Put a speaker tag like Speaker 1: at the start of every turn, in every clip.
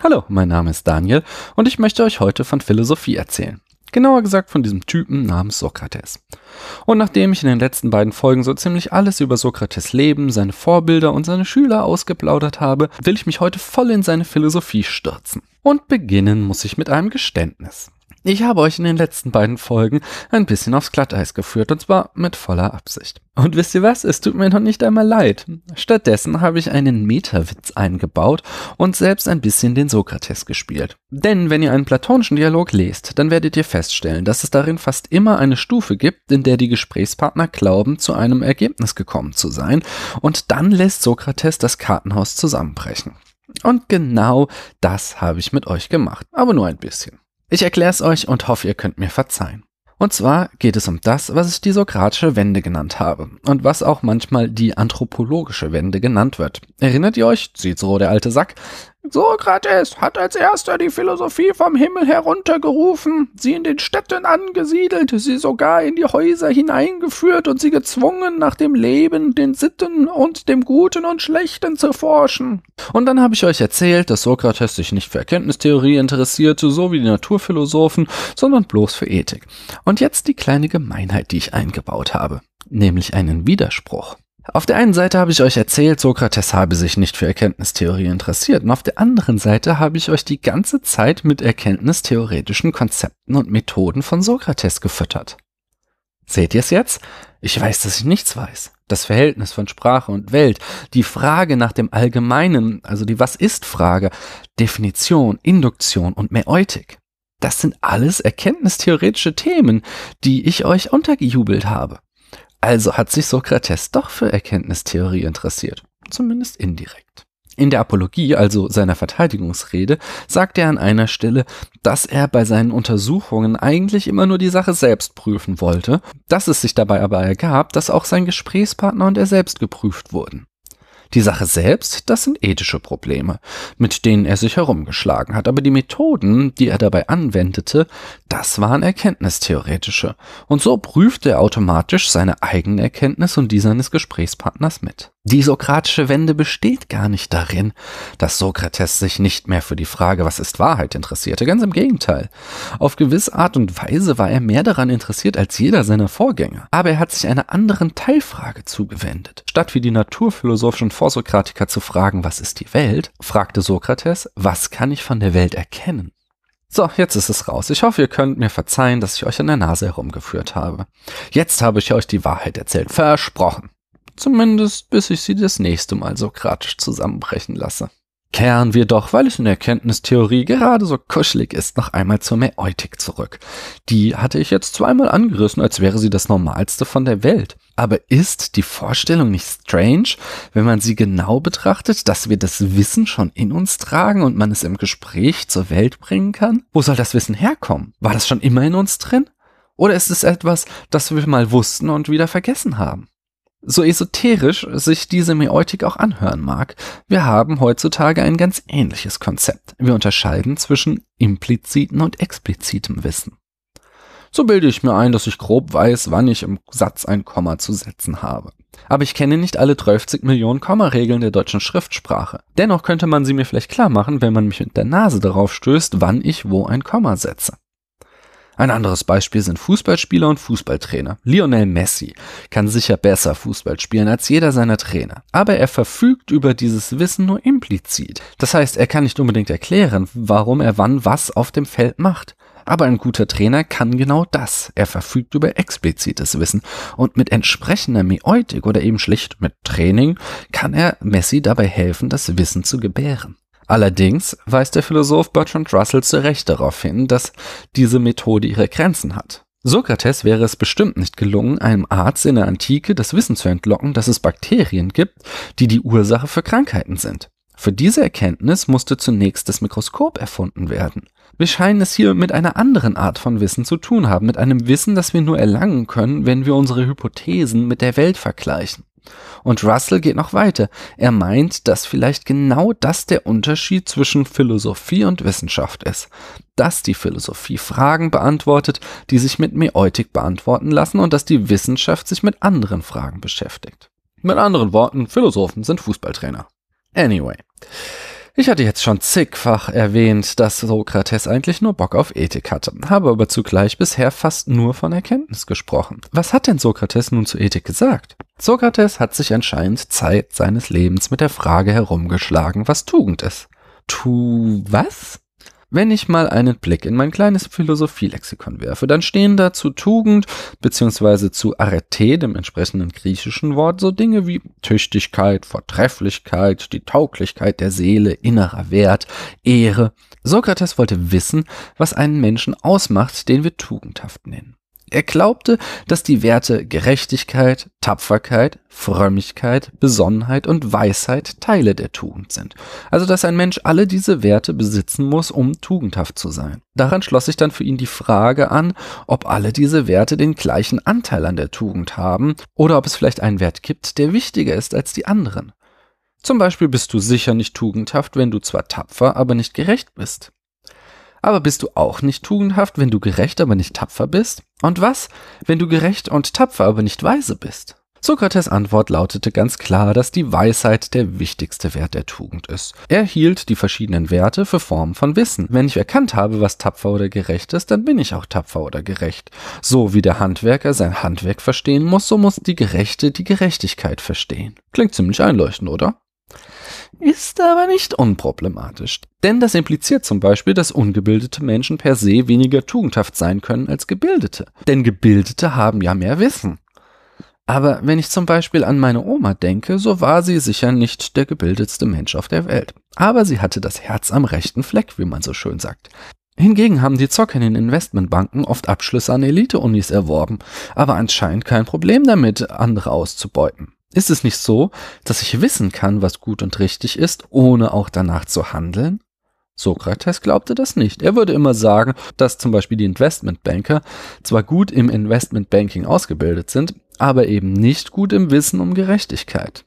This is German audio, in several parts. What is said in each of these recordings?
Speaker 1: Hallo, mein Name ist Daniel und ich möchte euch heute von Philosophie erzählen. Genauer gesagt von diesem Typen namens Sokrates. Und nachdem ich in den letzten beiden Folgen so ziemlich alles über Sokrates Leben, seine Vorbilder und seine Schüler ausgeplaudert habe, will ich mich heute voll in seine Philosophie stürzen. Und beginnen muss ich mit einem Geständnis. Ich habe euch in den letzten beiden Folgen ein bisschen aufs Glatteis geführt, und zwar mit voller Absicht. Und wisst ihr was? Es tut mir noch nicht einmal leid. Stattdessen habe ich einen Metawitz eingebaut und selbst ein bisschen den Sokrates gespielt. Denn wenn ihr einen platonischen Dialog lest, dann werdet ihr feststellen, dass es darin fast immer eine Stufe gibt, in der die Gesprächspartner glauben, zu einem Ergebnis gekommen zu sein, und dann lässt Sokrates das Kartenhaus zusammenbrechen. Und genau das habe ich mit euch gemacht, aber nur ein bisschen. Ich erkläre es euch und hoffe, ihr könnt mir verzeihen. Und zwar geht es um das, was ich die sokratische Wende genannt habe und was auch manchmal die anthropologische Wende genannt wird. Erinnert ihr euch, Cicero der alte Sack, Sokrates hat als erster die Philosophie vom Himmel heruntergerufen, sie in den Städten angesiedelt, sie sogar in die Häuser hineingeführt und sie gezwungen, nach dem Leben, den Sitten und dem Guten und Schlechten zu forschen. Und dann habe ich euch erzählt, dass Sokrates sich nicht für Erkenntnistheorie interessierte, so wie die Naturphilosophen, sondern bloß für Ethik. Und jetzt die kleine Gemeinheit, die ich eingebaut habe, nämlich einen Widerspruch. Auf der einen Seite habe ich euch erzählt, Sokrates habe sich nicht für Erkenntnistheorie interessiert, und auf der anderen Seite habe ich euch die ganze Zeit mit erkenntnistheoretischen Konzepten und Methoden von Sokrates gefüttert. Seht ihr es jetzt? Ich weiß, dass ich nichts weiß. Das Verhältnis von Sprache und Welt, die Frage nach dem Allgemeinen, also die Was ist Frage, Definition, Induktion und Mäeutik. Das sind alles erkenntnistheoretische Themen, die ich euch untergejubelt habe. Also hat sich Sokrates doch für Erkenntnistheorie interessiert, zumindest indirekt. In der Apologie, also seiner Verteidigungsrede, sagt er an einer Stelle, dass er bei seinen Untersuchungen eigentlich immer nur die Sache selbst prüfen wollte, dass es sich dabei aber ergab, dass auch sein Gesprächspartner und er selbst geprüft wurden. Die Sache selbst, das sind ethische Probleme, mit denen er sich herumgeschlagen hat, aber die Methoden, die er dabei anwendete, das waren erkenntnistheoretische, und so prüfte er automatisch seine eigene Erkenntnis und die seines Gesprächspartners mit. Die sokratische Wende besteht gar nicht darin, dass Sokrates sich nicht mehr für die Frage, was ist Wahrheit, interessierte. Ganz im Gegenteil. Auf gewisse Art und Weise war er mehr daran interessiert als jeder seiner Vorgänger. Aber er hat sich einer anderen Teilfrage zugewendet. Statt wie die naturphilosophischen Vorsokratiker zu fragen, was ist die Welt, fragte Sokrates, was kann ich von der Welt erkennen? So, jetzt ist es raus. Ich hoffe, ihr könnt mir verzeihen, dass ich euch an der Nase herumgeführt habe. Jetzt habe ich euch die Wahrheit erzählt. Versprochen. Zumindest bis ich sie das nächste Mal sokratisch zusammenbrechen lasse. Kehren wir doch, weil es in der Erkenntnistheorie gerade so kuschelig ist, noch einmal zur Mäeutik zurück. Die hatte ich jetzt zweimal angerissen, als wäre sie das Normalste von der Welt. Aber ist die Vorstellung nicht strange, wenn man sie genau betrachtet, dass wir das Wissen schon in uns tragen und man es im Gespräch zur Welt bringen kann? Wo soll das Wissen herkommen? War das schon immer in uns drin? Oder ist es etwas, das wir mal wussten und wieder vergessen haben? So esoterisch sich diese Mäeutik auch anhören mag, wir haben heutzutage ein ganz ähnliches Konzept. Wir unterscheiden zwischen impliziten und explizitem Wissen. So bilde ich mir ein, dass ich grob weiß, wann ich im Satz ein Komma zu setzen habe. Aber ich kenne nicht alle 30 Millionen Kommaregeln der deutschen Schriftsprache. Dennoch könnte man sie mir vielleicht klar machen, wenn man mich mit der Nase darauf stößt, wann ich wo ein Komma setze. Ein anderes Beispiel sind Fußballspieler und Fußballtrainer. Lionel Messi kann sicher besser Fußball spielen als jeder seiner Trainer, aber er verfügt über dieses Wissen nur implizit. Das heißt, er kann nicht unbedingt erklären, warum er wann was auf dem Feld macht. Aber ein guter Trainer kann genau das. Er verfügt über explizites Wissen und mit entsprechender Mäeutik oder eben schlicht mit Training kann er Messi dabei helfen, das Wissen zu gebären. Allerdings weist der Philosoph Bertrand Russell zu Recht darauf hin, dass diese Methode ihre Grenzen hat. Sokrates wäre es bestimmt nicht gelungen, einem Arzt in der Antike das Wissen zu entlocken, dass es Bakterien gibt, die die Ursache für Krankheiten sind. Für diese Erkenntnis musste zunächst das Mikroskop erfunden werden. Wir scheinen es hier mit einer anderen Art von Wissen zu tun haben, mit einem Wissen, das wir nur erlangen können, wenn wir unsere Hypothesen mit der Welt vergleichen. Und Russell geht noch weiter. Er meint, dass vielleicht genau das der Unterschied zwischen Philosophie und Wissenschaft ist. Dass die Philosophie Fragen beantwortet, die sich mit Mäeutik beantworten lassen und dass die Wissenschaft sich mit anderen Fragen beschäftigt. Mit anderen Worten, Philosophen sind Fußballtrainer. Anyway. Ich hatte jetzt schon zigfach erwähnt, dass Sokrates eigentlich nur Bock auf Ethik hatte, habe aber zugleich bisher fast nur von Erkenntnis gesprochen. Was hat denn Sokrates nun zu Ethik gesagt? Sokrates hat sich anscheinend Zeit seines Lebens mit der Frage herumgeschlagen, was Tugend ist. Tu was? Wenn ich mal einen Blick in mein kleines Philosophielexikon werfe, dann stehen da zu Tugend bzw. zu Arete, dem entsprechenden griechischen Wort, so Dinge wie Tüchtigkeit, Vortrefflichkeit, die Tauglichkeit der Seele, innerer Wert, Ehre. Sokrates wollte wissen, was einen Menschen ausmacht, den wir tugendhaft nennen. Er glaubte, dass die Werte Gerechtigkeit, Tapferkeit, Frömmigkeit, Besonnenheit und Weisheit Teile der Tugend sind. Also dass ein Mensch alle diese Werte besitzen muss, um tugendhaft zu sein. Daran schloss sich dann für ihn die Frage an, ob alle diese Werte den gleichen Anteil an der Tugend haben oder ob es vielleicht einen Wert gibt, der wichtiger ist als die anderen. Zum Beispiel bist du sicher nicht tugendhaft, wenn du zwar tapfer, aber nicht gerecht bist. Aber bist du auch nicht tugendhaft, wenn du gerecht, aber nicht tapfer bist? Und was, wenn du gerecht und tapfer, aber nicht weise bist? Sokrates Antwort lautete ganz klar, dass die Weisheit der wichtigste Wert der Tugend ist. Er hielt die verschiedenen Werte für Formen von Wissen. Wenn ich erkannt habe, was tapfer oder gerecht ist, dann bin ich auch tapfer oder gerecht. So wie der Handwerker sein Handwerk verstehen muss, so muss die Gerechte die Gerechtigkeit verstehen. Klingt ziemlich einleuchtend, oder? Ist aber nicht unproblematisch. Denn das impliziert zum Beispiel, dass ungebildete Menschen per se weniger tugendhaft sein können als gebildete. Denn Gebildete haben ja mehr Wissen. Aber wenn ich zum Beispiel an meine Oma denke, so war sie sicher nicht der gebildetste Mensch auf der Welt. Aber sie hatte das Herz am rechten Fleck, wie man so schön sagt. Hingegen haben die Zocker in den Investmentbanken oft Abschlüsse an Elite-Unis erworben, aber anscheinend kein Problem damit, andere auszubeuten. Ist es nicht so, dass ich wissen kann, was gut und richtig ist, ohne auch danach zu handeln? Sokrates glaubte das nicht. Er würde immer sagen, dass zum Beispiel die Investmentbanker zwar gut im Investmentbanking ausgebildet sind, aber eben nicht gut im Wissen um Gerechtigkeit.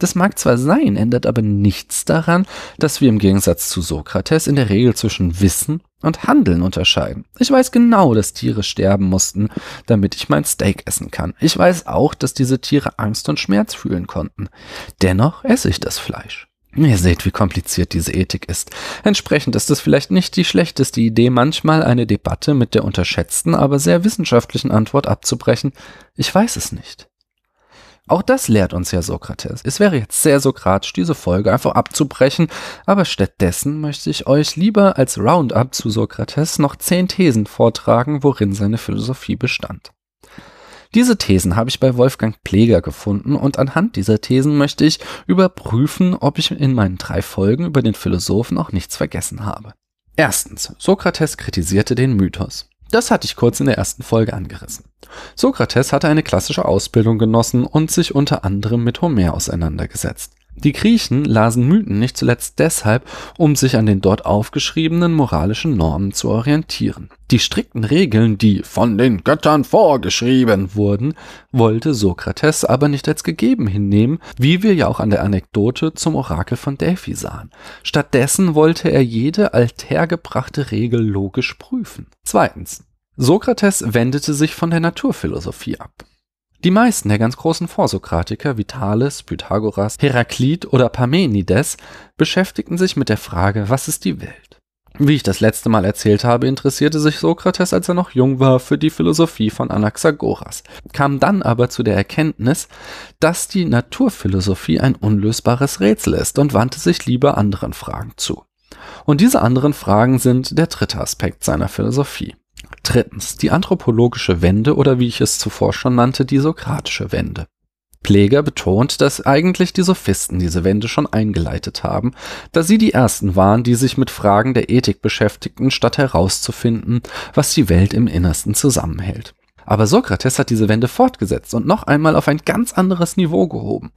Speaker 1: Das mag zwar sein, ändert aber nichts daran, dass wir im Gegensatz zu Sokrates in der Regel zwischen Wissen und Handeln unterscheiden. Ich weiß genau, dass Tiere sterben mussten, damit ich mein Steak essen kann. Ich weiß auch, dass diese Tiere Angst und Schmerz fühlen konnten. Dennoch esse ich das Fleisch. Ihr seht, wie kompliziert diese Ethik ist. Entsprechend ist es vielleicht nicht die schlechteste Idee, manchmal eine Debatte mit der unterschätzten, aber sehr wissenschaftlichen Antwort abzubrechen. Ich weiß es nicht. Auch das lehrt uns ja Sokrates. Es wäre jetzt sehr sokratisch, diese Folge einfach abzubrechen, aber stattdessen möchte ich euch lieber als Roundup zu Sokrates noch zehn Thesen vortragen, worin seine Philosophie bestand. Diese Thesen habe ich bei Wolfgang Pleger gefunden und anhand dieser Thesen möchte ich überprüfen, ob ich in meinen drei Folgen über den Philosophen auch nichts vergessen habe. Erstens, Sokrates kritisierte den Mythos. Das hatte ich kurz in der ersten Folge angerissen. Sokrates hatte eine klassische Ausbildung genossen und sich unter anderem mit Homer auseinandergesetzt. Die Griechen lasen Mythen nicht zuletzt deshalb, um sich an den dort aufgeschriebenen moralischen Normen zu orientieren. Die strikten Regeln, die von den Göttern vorgeschrieben wurden, wollte Sokrates aber nicht als gegeben hinnehmen, wie wir ja auch an der Anekdote zum Orakel von Delphi sahen. Stattdessen wollte er jede althergebrachte Regel logisch prüfen. Zweitens. Sokrates wendete sich von der Naturphilosophie ab. Die meisten der ganz großen Vorsokratiker wie Thales, Pythagoras, Heraklit oder Parmenides beschäftigten sich mit der Frage, was ist die Welt? Wie ich das letzte Mal erzählt habe, interessierte sich Sokrates, als er noch jung war, für die Philosophie von Anaxagoras, kam dann aber zu der Erkenntnis, dass die Naturphilosophie ein unlösbares Rätsel ist und wandte sich lieber anderen Fragen zu. Und diese anderen Fragen sind der dritte Aspekt seiner Philosophie. Drittens die anthropologische Wende oder wie ich es zuvor schon nannte, die sokratische Wende. Pleger betont, dass eigentlich die Sophisten diese Wende schon eingeleitet haben, da sie die ersten waren, die sich mit Fragen der Ethik beschäftigten, statt herauszufinden, was die Welt im Innersten zusammenhält. Aber Sokrates hat diese Wende fortgesetzt und noch einmal auf ein ganz anderes Niveau gehoben.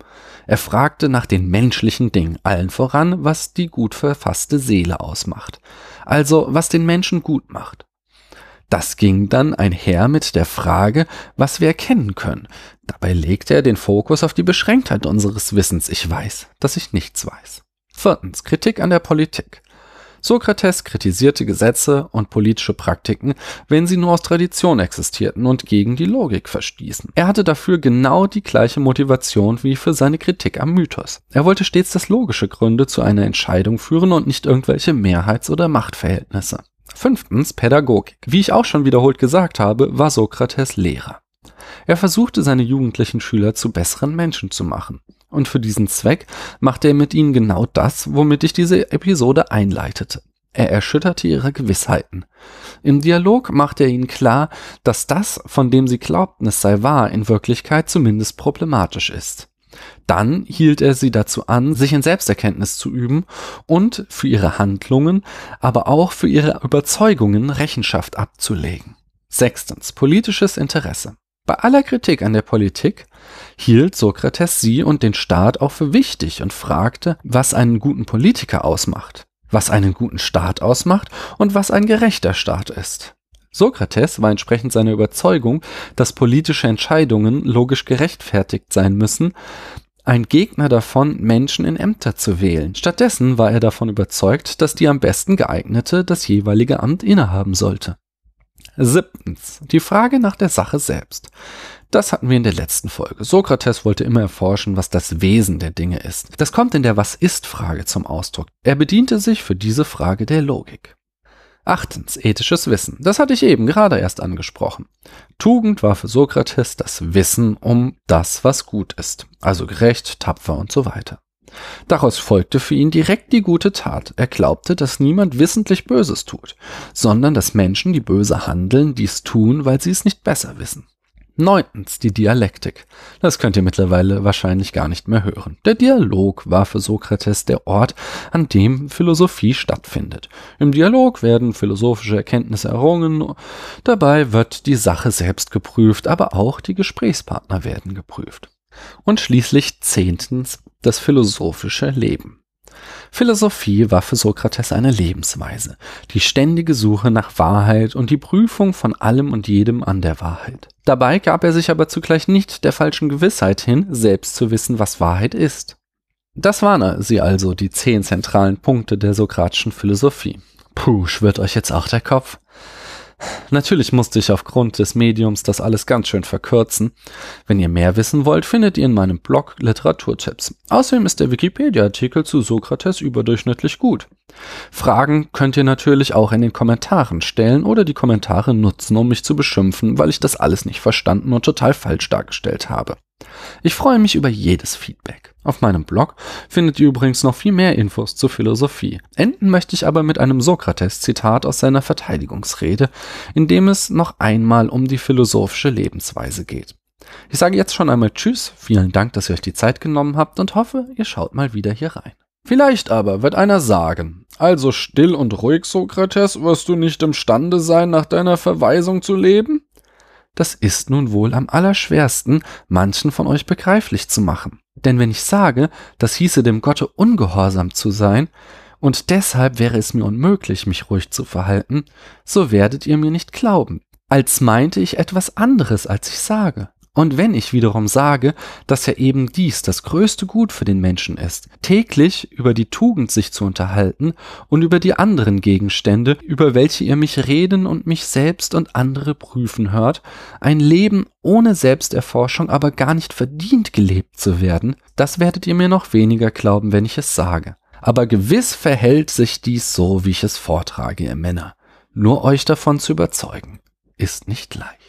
Speaker 1: Er fragte nach den menschlichen Dingen, allen voran, was die gut verfasste Seele ausmacht. Also, was den Menschen gut macht. Das ging dann einher mit der Frage, was wir erkennen können. Dabei legte er den Fokus auf die Beschränktheit unseres Wissens. Ich weiß, dass ich nichts weiß. Viertens. Kritik an der Politik. Sokrates kritisierte Gesetze und politische Praktiken, wenn sie nur aus Tradition existierten und gegen die Logik verstießen. Er hatte dafür genau die gleiche Motivation wie für seine Kritik am Mythos. Er wollte stets, dass logische Gründe zu einer Entscheidung führen und nicht irgendwelche Mehrheits- oder Machtverhältnisse. Fünftens Pädagogik. Wie ich auch schon wiederholt gesagt habe, war Sokrates Lehrer. Er versuchte seine jugendlichen Schüler zu besseren Menschen zu machen. Und für diesen Zweck machte er mit ihnen genau das, womit ich diese Episode einleitete. Er erschütterte ihre Gewissheiten. Im Dialog machte er ihnen klar, dass das, von dem sie glaubten, es sei wahr, in Wirklichkeit zumindest problematisch ist. Dann hielt er sie dazu an, sich in Selbsterkenntnis zu üben und für ihre Handlungen, aber auch für ihre Überzeugungen Rechenschaft abzulegen. Sechstens. Politisches Interesse. Bei aller Kritik an der Politik hielt Sokrates sie und den Staat auch für wichtig und fragte, was einen guten Politiker ausmacht, was einen guten Staat ausmacht und was ein gerechter Staat ist. Sokrates war entsprechend seiner Überzeugung, dass politische Entscheidungen logisch gerechtfertigt sein müssen, ein Gegner davon, Menschen in Ämter zu wählen. Stattdessen war er davon überzeugt, dass die am besten geeignete das jeweilige Amt innehaben sollte. Siebtens. Die Frage nach der Sache selbst. Das hatten wir in der letzten Folge. Sokrates wollte immer erforschen, was das Wesen der Dinge ist. Das kommt in der Was ist Frage zum Ausdruck. Er bediente sich für diese Frage der Logik. Achtens, ethisches Wissen. Das hatte ich eben gerade erst angesprochen. Tugend war für Sokrates das Wissen um das, was gut ist, also gerecht, tapfer und so weiter. Daraus folgte für ihn direkt die gute Tat. Er glaubte, dass niemand wissentlich Böses tut, sondern dass Menschen, die böse handeln, dies tun, weil sie es nicht besser wissen. Neuntens die Dialektik. Das könnt ihr mittlerweile wahrscheinlich gar nicht mehr hören. Der Dialog war für Sokrates der Ort, an dem Philosophie stattfindet. Im Dialog werden philosophische Erkenntnisse errungen, dabei wird die Sache selbst geprüft, aber auch die Gesprächspartner werden geprüft. Und schließlich zehntens das philosophische Leben. Philosophie war für Sokrates eine Lebensweise, die ständige Suche nach Wahrheit und die Prüfung von allem und jedem an der Wahrheit. Dabei gab er sich aber zugleich nicht der falschen Gewissheit hin, selbst zu wissen, was Wahrheit ist. Das waren sie also, die zehn zentralen Punkte der sokratischen Philosophie. Puh, schwirrt euch jetzt auch der Kopf? Natürlich musste ich aufgrund des Mediums das alles ganz schön verkürzen. Wenn ihr mehr wissen wollt, findet ihr in meinem Blog Literaturtipps. Außerdem ist der Wikipedia-Artikel zu Sokrates überdurchschnittlich gut. Fragen könnt ihr natürlich auch in den Kommentaren stellen oder die Kommentare nutzen, um mich zu beschimpfen, weil ich das alles nicht verstanden und total falsch dargestellt habe. Ich freue mich über jedes Feedback. Auf meinem Blog findet ihr übrigens noch viel mehr Infos zur Philosophie. Enden möchte ich aber mit einem Sokrates-Zitat aus seiner Verteidigungsrede, in dem es noch einmal um die philosophische Lebensweise geht. Ich sage jetzt schon einmal Tschüss, vielen Dank, dass ihr euch die Zeit genommen habt und hoffe, ihr schaut mal wieder hier rein. Vielleicht aber wird einer sagen, also still und ruhig, Sokrates, wirst du nicht imstande sein, nach deiner Verweisung zu leben? Das ist nun wohl am allerschwersten, manchen von euch begreiflich zu machen. Denn wenn ich sage, das hieße dem Gotte ungehorsam zu sein, und deshalb wäre es mir unmöglich, mich ruhig zu verhalten, so werdet ihr mir nicht glauben, als meinte ich etwas anderes, als ich sage. Und wenn ich wiederum sage, dass ja eben dies das größte Gut für den Menschen ist, täglich über die Tugend sich zu unterhalten und über die anderen Gegenstände, über welche ihr mich reden und mich selbst und andere prüfen hört, ein Leben ohne Selbsterforschung aber gar nicht verdient gelebt zu werden, das werdet ihr mir noch weniger glauben, wenn ich es sage. Aber gewiss verhält sich dies so, wie ich es vortrage, ihr Männer. Nur euch davon zu überzeugen, ist nicht leicht.